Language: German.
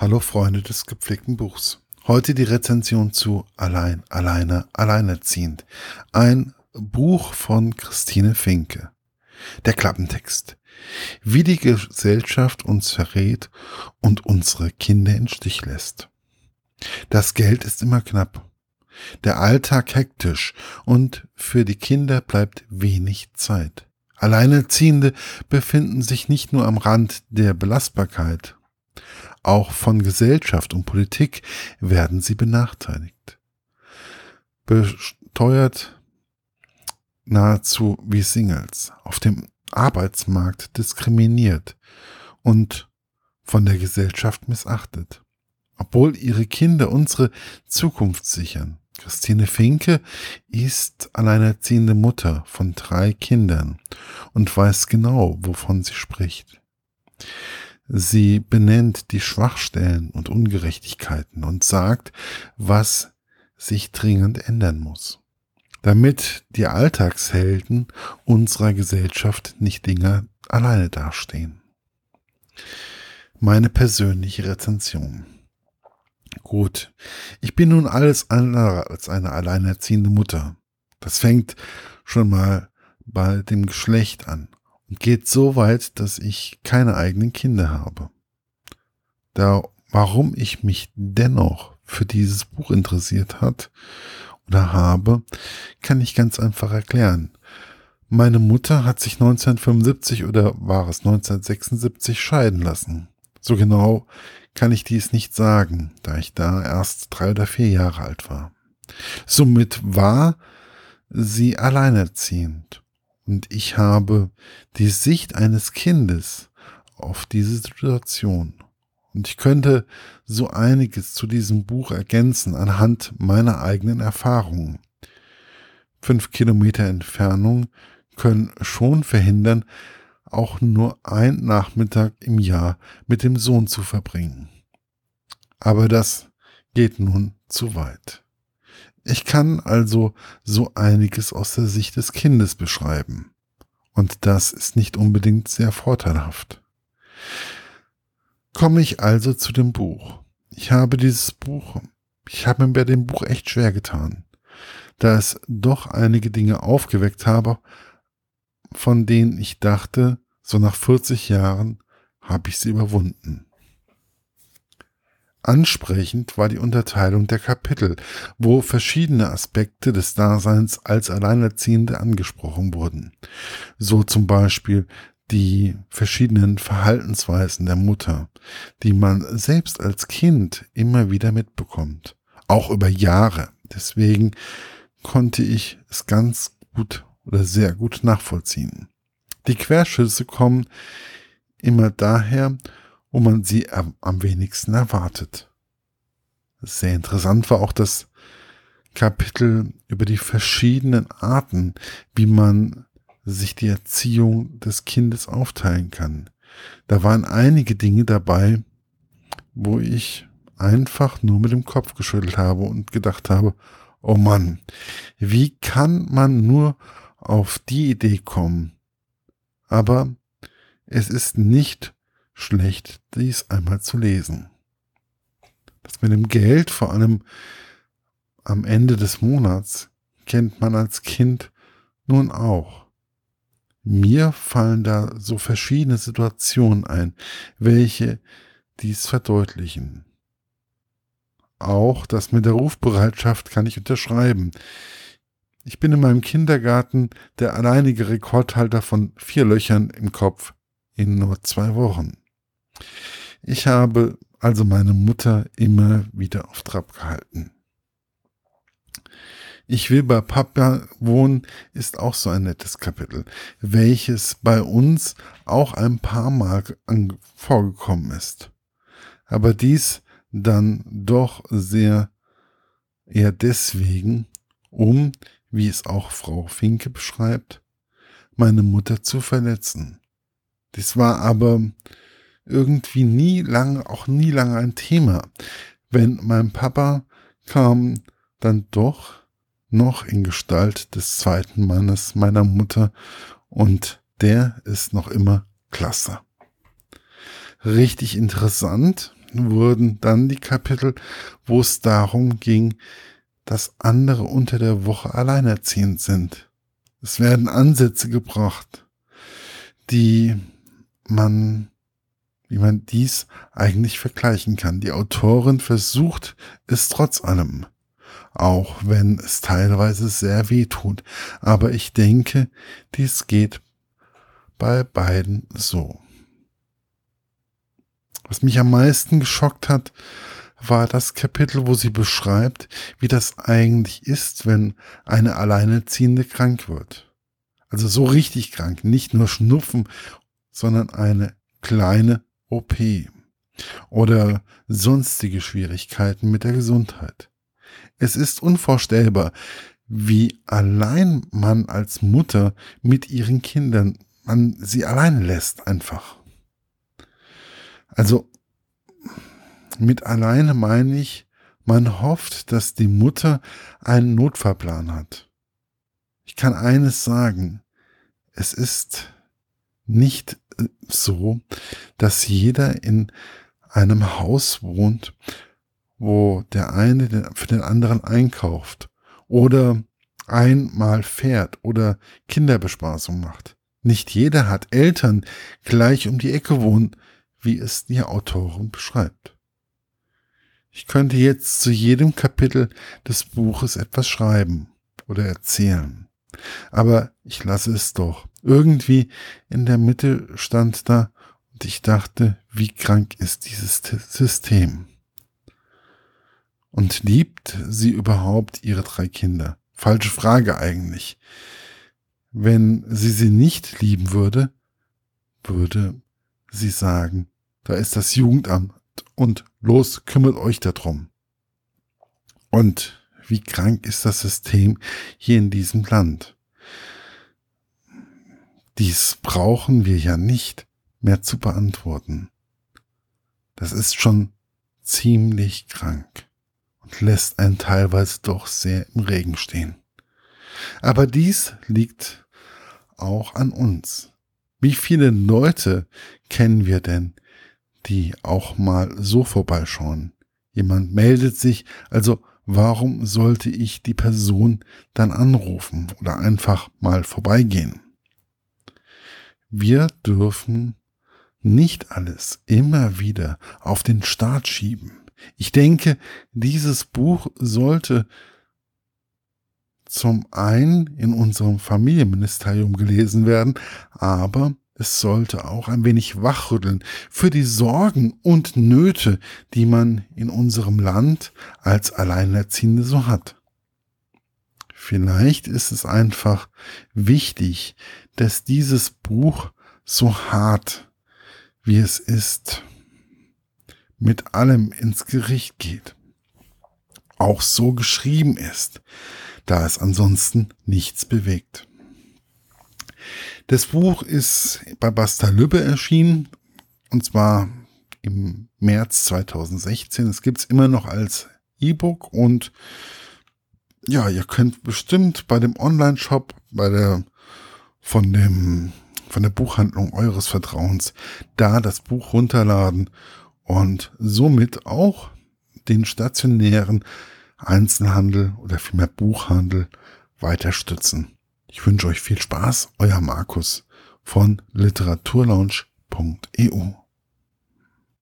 Hallo Freunde des gepflegten Buchs. Heute die Rezension zu Allein, Alleine, Alleinerziehend. Ein Buch von Christine Finke. Der Klappentext. Wie die Gesellschaft uns verrät und unsere Kinder in Stich lässt. Das Geld ist immer knapp. Der Alltag hektisch und für die Kinder bleibt wenig Zeit. Alleinerziehende befinden sich nicht nur am Rand der Belastbarkeit auch von Gesellschaft und Politik werden sie benachteiligt. Besteuert nahezu wie Singles, auf dem Arbeitsmarkt diskriminiert und von der Gesellschaft missachtet. Obwohl ihre Kinder unsere Zukunft sichern. Christine Finke ist alleinerziehende Mutter von drei Kindern und weiß genau, wovon sie spricht. Sie benennt die Schwachstellen und Ungerechtigkeiten und sagt, was sich dringend ändern muss, damit die Alltagshelden unserer Gesellschaft nicht Dinge alleine dastehen. Meine persönliche Rezension. Gut, ich bin nun alles andere als eine alleinerziehende Mutter. Das fängt schon mal bei dem Geschlecht an geht so weit, dass ich keine eigenen Kinder habe. Da, warum ich mich dennoch für dieses Buch interessiert hat oder habe, kann ich ganz einfach erklären. Meine Mutter hat sich 1975 oder war es 1976 scheiden lassen. So genau kann ich dies nicht sagen, da ich da erst drei oder vier Jahre alt war. Somit war sie alleinerziehend und ich habe die Sicht eines Kindes auf diese Situation. Und ich könnte so einiges zu diesem Buch ergänzen anhand meiner eigenen Erfahrungen. Fünf Kilometer Entfernung können schon verhindern, auch nur ein Nachmittag im Jahr mit dem Sohn zu verbringen. Aber das geht nun zu weit. Ich kann also so einiges aus der Sicht des Kindes beschreiben. Und das ist nicht unbedingt sehr vorteilhaft. Komme ich also zu dem Buch. Ich habe dieses Buch, ich habe mir bei dem Buch echt schwer getan, da es doch einige Dinge aufgeweckt habe, von denen ich dachte, so nach 40 Jahren habe ich sie überwunden. Ansprechend war die Unterteilung der Kapitel, wo verschiedene Aspekte des Daseins als Alleinerziehende angesprochen wurden. So zum Beispiel die verschiedenen Verhaltensweisen der Mutter, die man selbst als Kind immer wieder mitbekommt, auch über Jahre. Deswegen konnte ich es ganz gut oder sehr gut nachvollziehen. Die Querschüsse kommen immer daher, wo man sie am, wenigsten erwartet. Sehr interessant war auch das Kapitel über die verschiedenen Arten, wie man sich die Erziehung des Kindes aufteilen kann. Da waren einige Dinge dabei, wo ich einfach nur mit dem Kopf geschüttelt habe und gedacht habe, oh Mann, wie kann man nur auf die Idee kommen? Aber es ist nicht schlecht, dies einmal zu lesen. Das mit dem Geld, vor allem am Ende des Monats, kennt man als Kind nun auch. Mir fallen da so verschiedene Situationen ein, welche dies verdeutlichen. Auch das mit der Rufbereitschaft kann ich unterschreiben. Ich bin in meinem Kindergarten der alleinige Rekordhalter von vier Löchern im Kopf in nur zwei Wochen. Ich habe also meine Mutter immer wieder auf Trab gehalten. Ich will bei Papa wohnen ist auch so ein nettes Kapitel, welches bei uns auch ein paar Mal vorgekommen ist. Aber dies dann doch sehr eher deswegen, um, wie es auch Frau Finke beschreibt, meine Mutter zu verletzen. Dies war aber irgendwie nie lange, auch nie lange ein Thema. Wenn mein Papa kam, dann doch noch in Gestalt des zweiten Mannes meiner Mutter und der ist noch immer klasse. Richtig interessant, wurden dann die Kapitel, wo es darum ging, dass andere unter der Woche alleinerziehend sind. Es werden Ansätze gebracht, die man, wie man dies eigentlich vergleichen kann. Die Autorin versucht es trotz allem, auch wenn es teilweise sehr weh tut. Aber ich denke, dies geht bei beiden so. Was mich am meisten geschockt hat, war das Kapitel, wo sie beschreibt, wie das eigentlich ist, wenn eine Alleinerziehende krank wird. Also so richtig krank, nicht nur Schnupfen, sondern eine kleine OP oder sonstige Schwierigkeiten mit der Gesundheit. Es ist unvorstellbar, wie allein man als Mutter mit ihren Kindern, man sie allein lässt einfach. Also mit alleine meine ich, man hofft, dass die Mutter einen Notfallplan hat. Ich kann eines sagen, es ist nicht so, dass jeder in einem Haus wohnt, wo der eine für den anderen einkauft oder einmal fährt oder Kinderbespaßung macht. Nicht jeder hat Eltern gleich um die Ecke wohnen, wie es die Autorin beschreibt. Ich könnte jetzt zu jedem Kapitel des Buches etwas schreiben oder erzählen. Aber ich lasse es doch. Irgendwie in der Mitte stand da und ich dachte, wie krank ist dieses System? Und liebt sie überhaupt ihre drei Kinder? Falsche Frage eigentlich. Wenn sie sie nicht lieben würde, würde sie sagen, da ist das Jugendamt und los, kümmert euch darum. Und wie krank ist das System hier in diesem Land? Dies brauchen wir ja nicht mehr zu beantworten. Das ist schon ziemlich krank und lässt einen teilweise doch sehr im Regen stehen. Aber dies liegt auch an uns. Wie viele Leute kennen wir denn, die auch mal so vorbeischauen? Jemand meldet sich, also warum sollte ich die Person dann anrufen oder einfach mal vorbeigehen? Wir dürfen nicht alles immer wieder auf den Start schieben. Ich denke, dieses Buch sollte zum einen in unserem Familienministerium gelesen werden, aber es sollte auch ein wenig wachrütteln für die Sorgen und Nöte, die man in unserem Land als Alleinerziehende so hat. Vielleicht ist es einfach wichtig, dass dieses Buch so hart, wie es ist, mit allem ins Gericht geht. Auch so geschrieben ist, da es ansonsten nichts bewegt. Das Buch ist bei Basta Lübbe erschienen und zwar im März 2016. Es gibt es immer noch als E-Book und ja, ihr könnt bestimmt bei dem Online-Shop, bei der von dem von der Buchhandlung eures Vertrauens da das Buch runterladen und somit auch den stationären Einzelhandel oder vielmehr Buchhandel weiter stützen. Ich wünsche euch viel Spaß, euer Markus von literaturlaunch.eu.